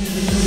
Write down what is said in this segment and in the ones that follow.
MJN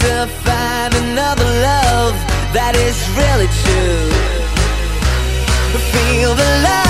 to find another love that is really true. Feel the love.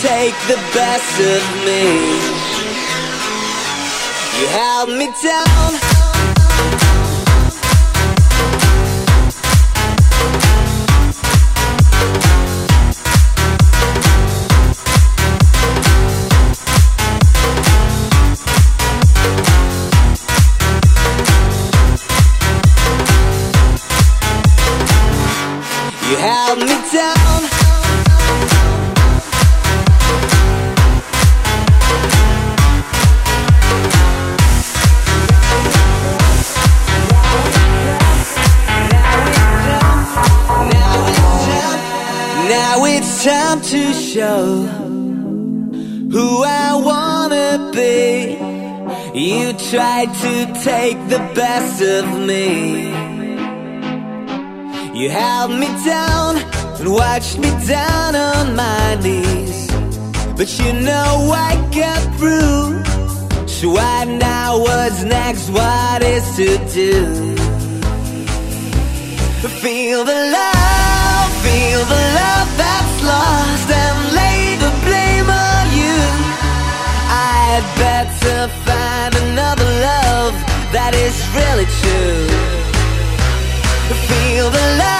take the best of me. You held me down. the best of me. You held me down and watched me down on my knees. But you know I got through. So I know what's next, what is to do? Feel the love, feel the love that's lost And lay the blame on you. I had better that is really true. Feel the love.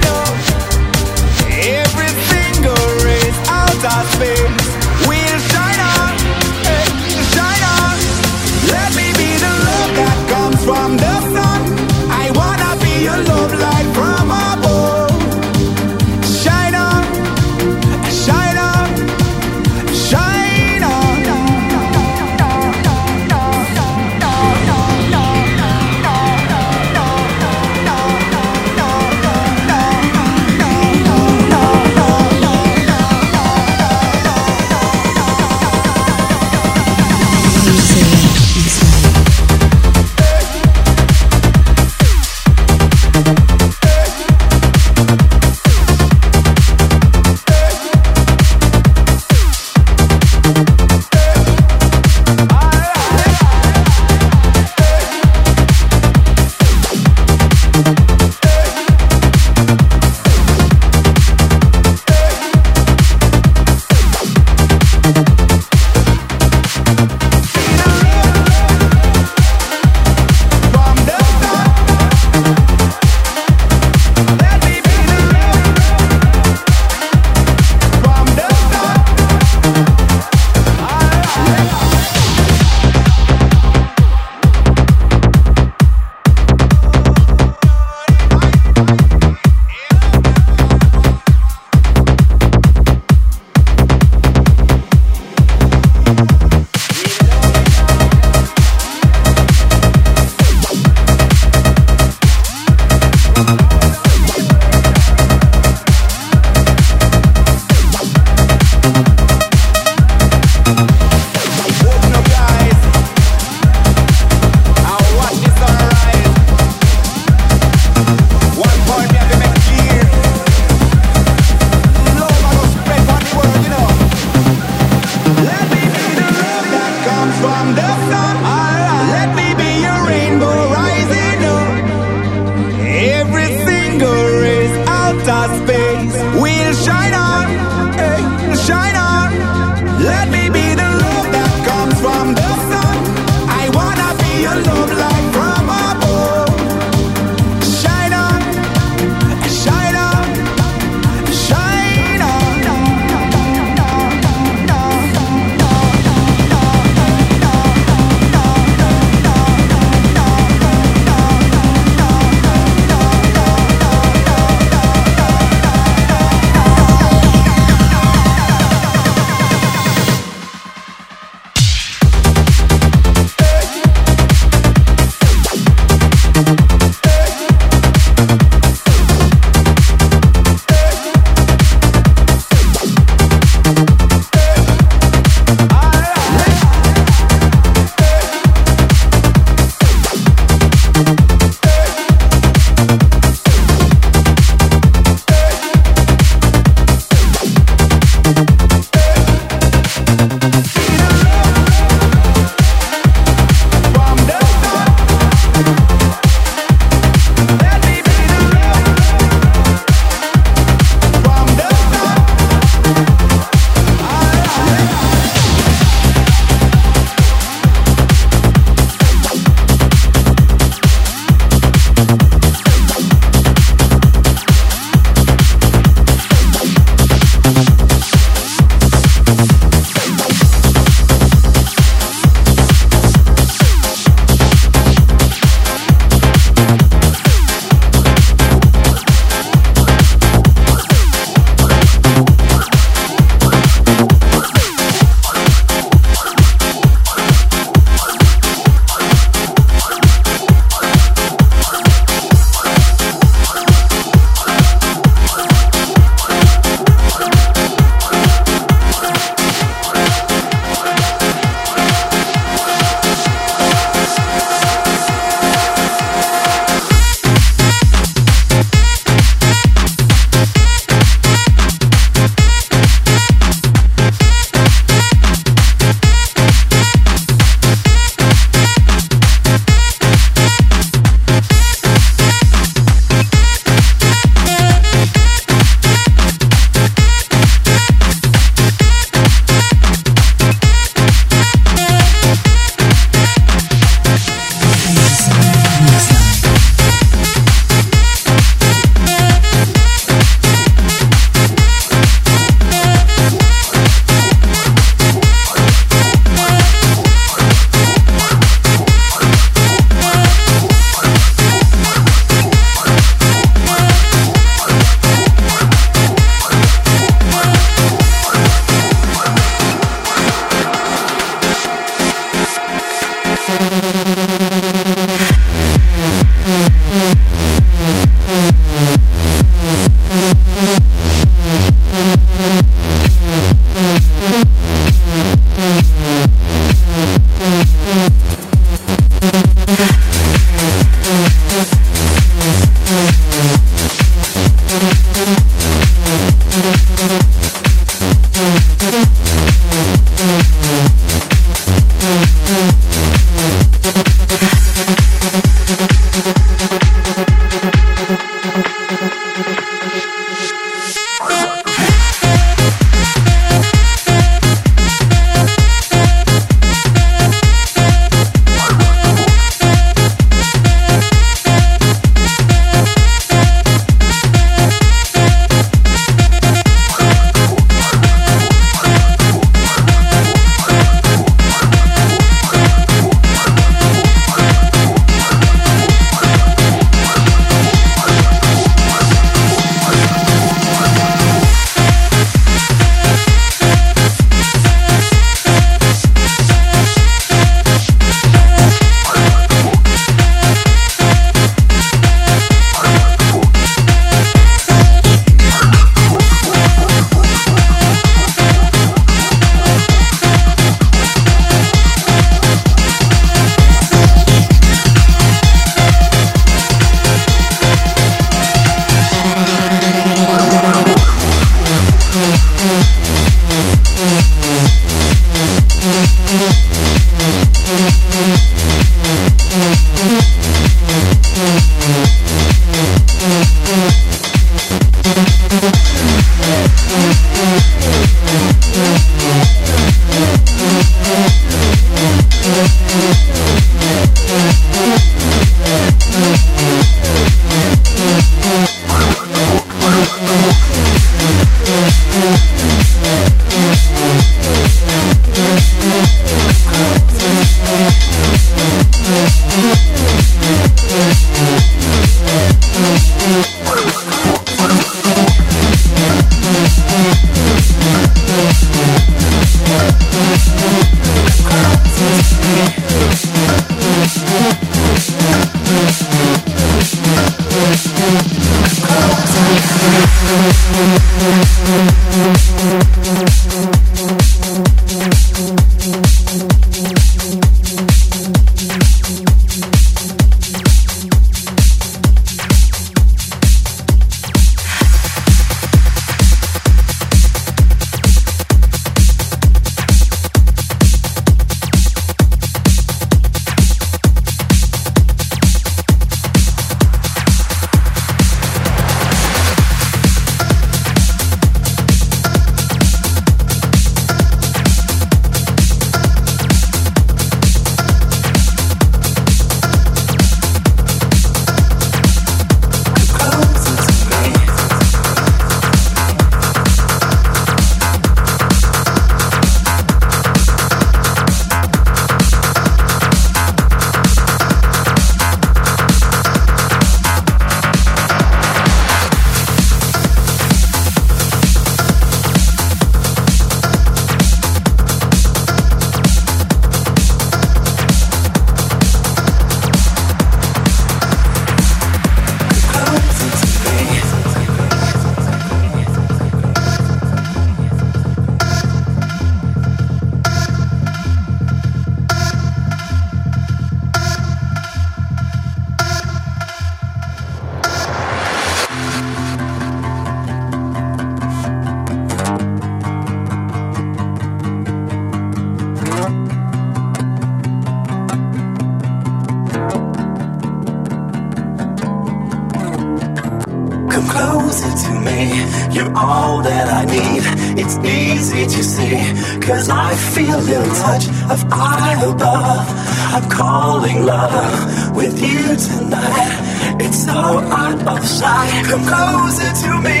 it's easy to see. Cause I feel the touch of I above. I'm calling love with you tonight. It's so out of sight. Come closer to me.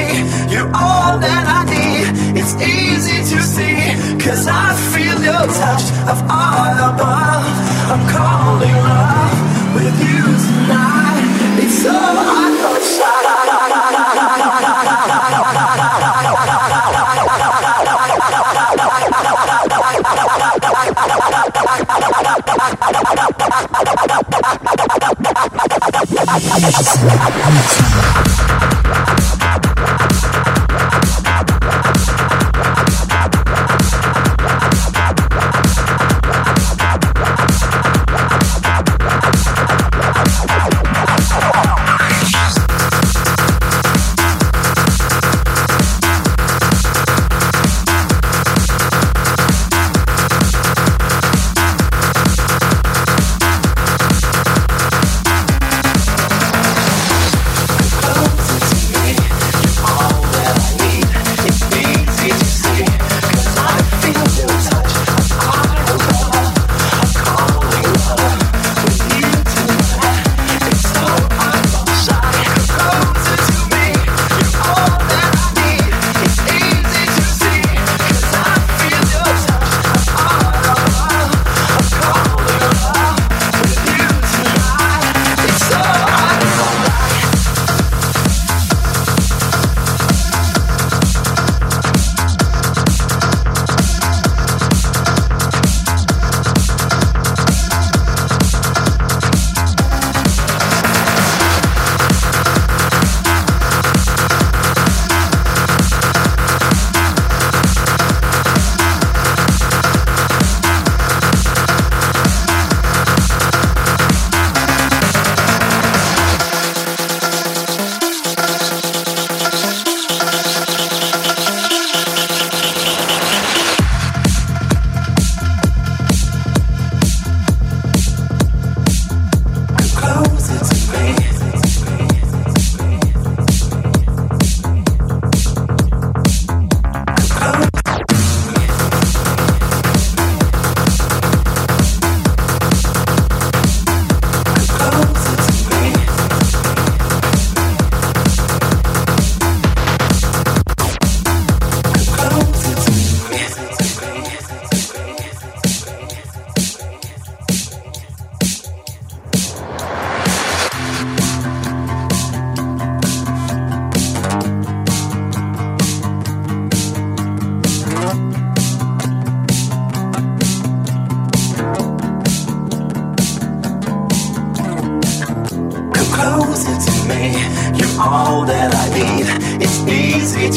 You're all that I need. It's easy to see. Cause I feel your touch of I above. I'm calling love with you tonight. It's so out of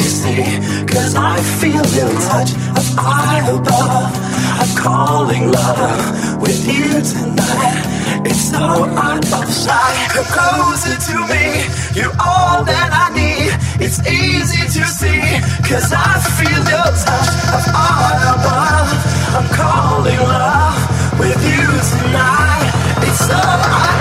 Cause I feel the touch of I above I'm calling love with you tonight. It's so out of sight. Come closer to me. You're all that I need. It's easy to see Cause I feel the touch of I above I'm calling love with you tonight. It's so out